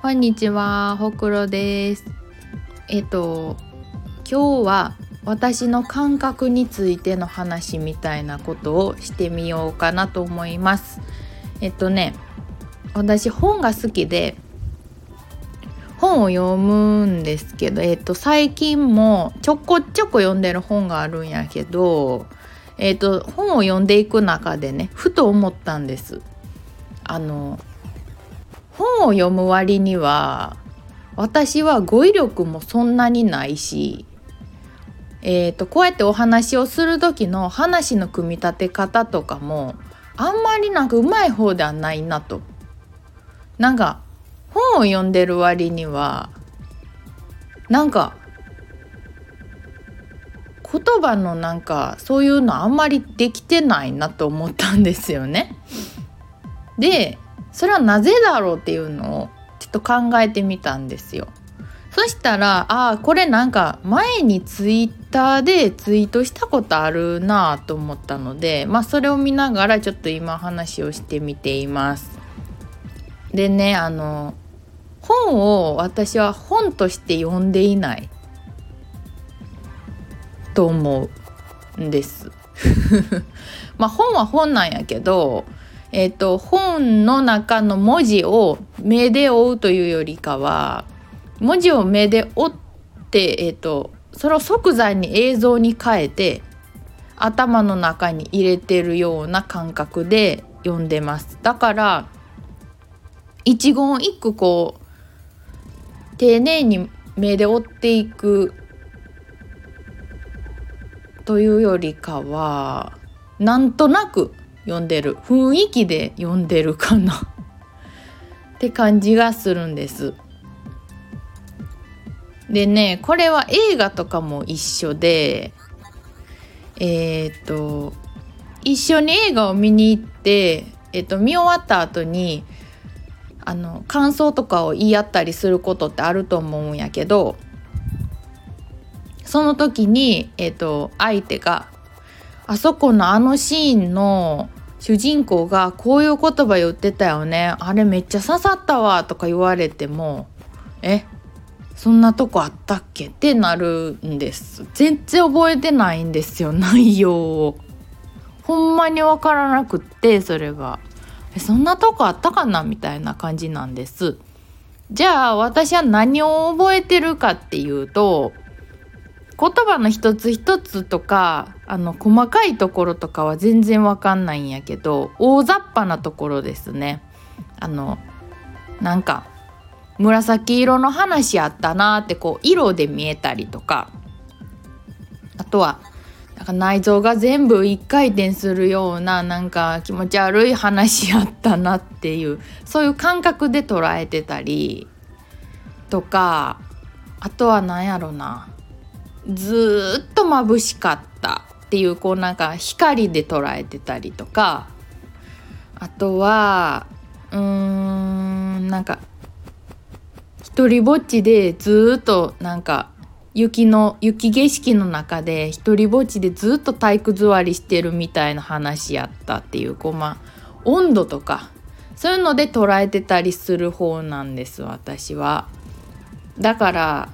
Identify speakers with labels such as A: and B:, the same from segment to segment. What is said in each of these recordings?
A: こんにちは、ほくろです。えっと今日は私の感覚についての話みたいなことをしてみようかなと思います。えっとね私本が好きで本を読むんですけど、えっと、最近もちょこちょこ読んでる本があるんやけど、えっと、本を読んでいく中でねふと思ったんです。あの本を読む割には私は語彙力もそんなにないし、えーと、こうやってお話をする時の話の組み立て方とかもあんまりなんかうまい方ではないなと。なんか本を読んでる割にはなんか言葉のなんかそういうのあんまりできてないなと思ったんですよね。でそれはなぜだろうっていうのをちょっと考えてみたんですよ。そしたらああこれなんか前にツイッターでツイートしたことあるなあと思ったのでまあそれを見ながらちょっと今話をしてみています。でねあの本を私は本として読んでいないと思うんです。まあ本は本なんやけどえーと、本の中の文字を目で追うというよりかは文字を目で追って、えーと、それを即座に映像に変えて頭の中に入れてるような感覚で読んでますだから一言一句こう丁寧に目で追っていくというよりかはなんとなく読んでる雰囲気で読んでるかな って感じがするんです。でねこれは映画とかも一緒でえっ、と一緒に映画を見に行って、えーと、見終わった後にあの感想とかを言い合ったりすることってあると思うんやけどその時に、えーと相手があそこのあのシーンの主人公がこういう言葉言ってたよね。あれめっちゃ刺さったわとか言われてもえそんなとこあったっけってなるんです。全然覚えてないんですよ 内容を。ほんまに分からなくってそれが。えそんなとこあったかなみたいな感じなんです。じゃあ私は何を覚えてるかっていうと言葉の一つ一つとかあの細かいところとかは全然わかんないんやけど大雑把なところですね。あのなんか紫色の話あったなってこう色で見えたりとかあとはなんか内臓が全部一回転するようななんか気持ち悪い話やったなっていうそういう感覚で捉えてたりとかあとは何やろなずっと眩しかったっていうこうなんか光で捉えてたりとかあとはうーんなんか一人ぼっちでずっとなんか雪の雪景色の中で一人ぼっちでずっと体育座りしてるみたいな話やったっていうこうまあ温度とかそういうので捉えてたりする方なんです私は。だから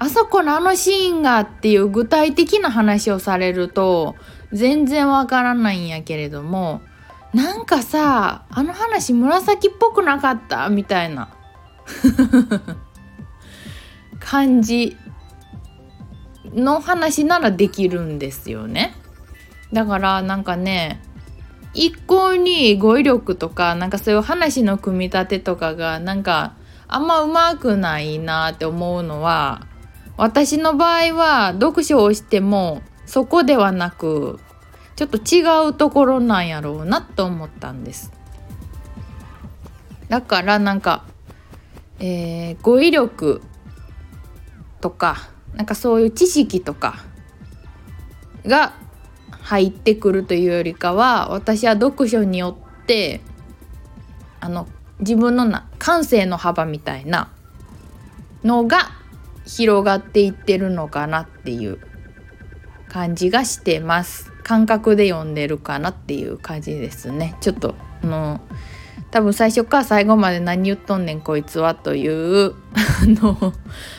A: あそこのあのシーンがっていう具体的な話をされると全然わからないんやけれどもなんかさあの話紫っぽくなかったみたいな 感じの話ならできるんですよね。だからなんかね一向に語彙力とかなんかそういう話の組み立てとかがなんかあんまうまくないなって思うのは私の場合は読書をしてもそこではなくちょっと違うところなんやろうなと思ったんです。だからなんか、えー、語彙力とかなんかそういう知識とかが入ってくるというよりかは私は読書によってあの自分のな感性の幅みたいなのが広がっていってるのかなっていう感じがしてます。感覚で読んでるかなっていう感じですね。ちょっとあの多分最初から最後まで何言っとんねんこいつはという の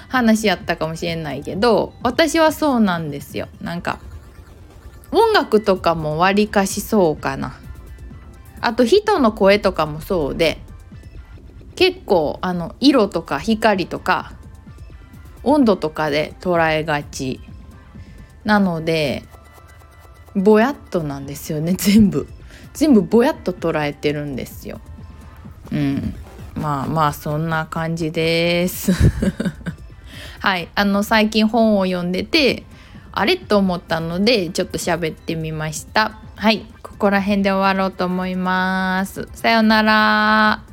A: 話やったかもしれないけど私はそうなんですよ。なんか音楽とかもわりかしそうかな。あと人の声とかもそうで結構あの色とか光とか温度とかで捉えがち。なのでぼやっとなんですよね 全部。全部ぼやっと捉えてるんですよ。うん。まあまあそんな感じです。はい。あの最近本を読んでてあれと思ったのでちょっと喋ってみました。はい。ここら辺で終わろうと思います。さようなら。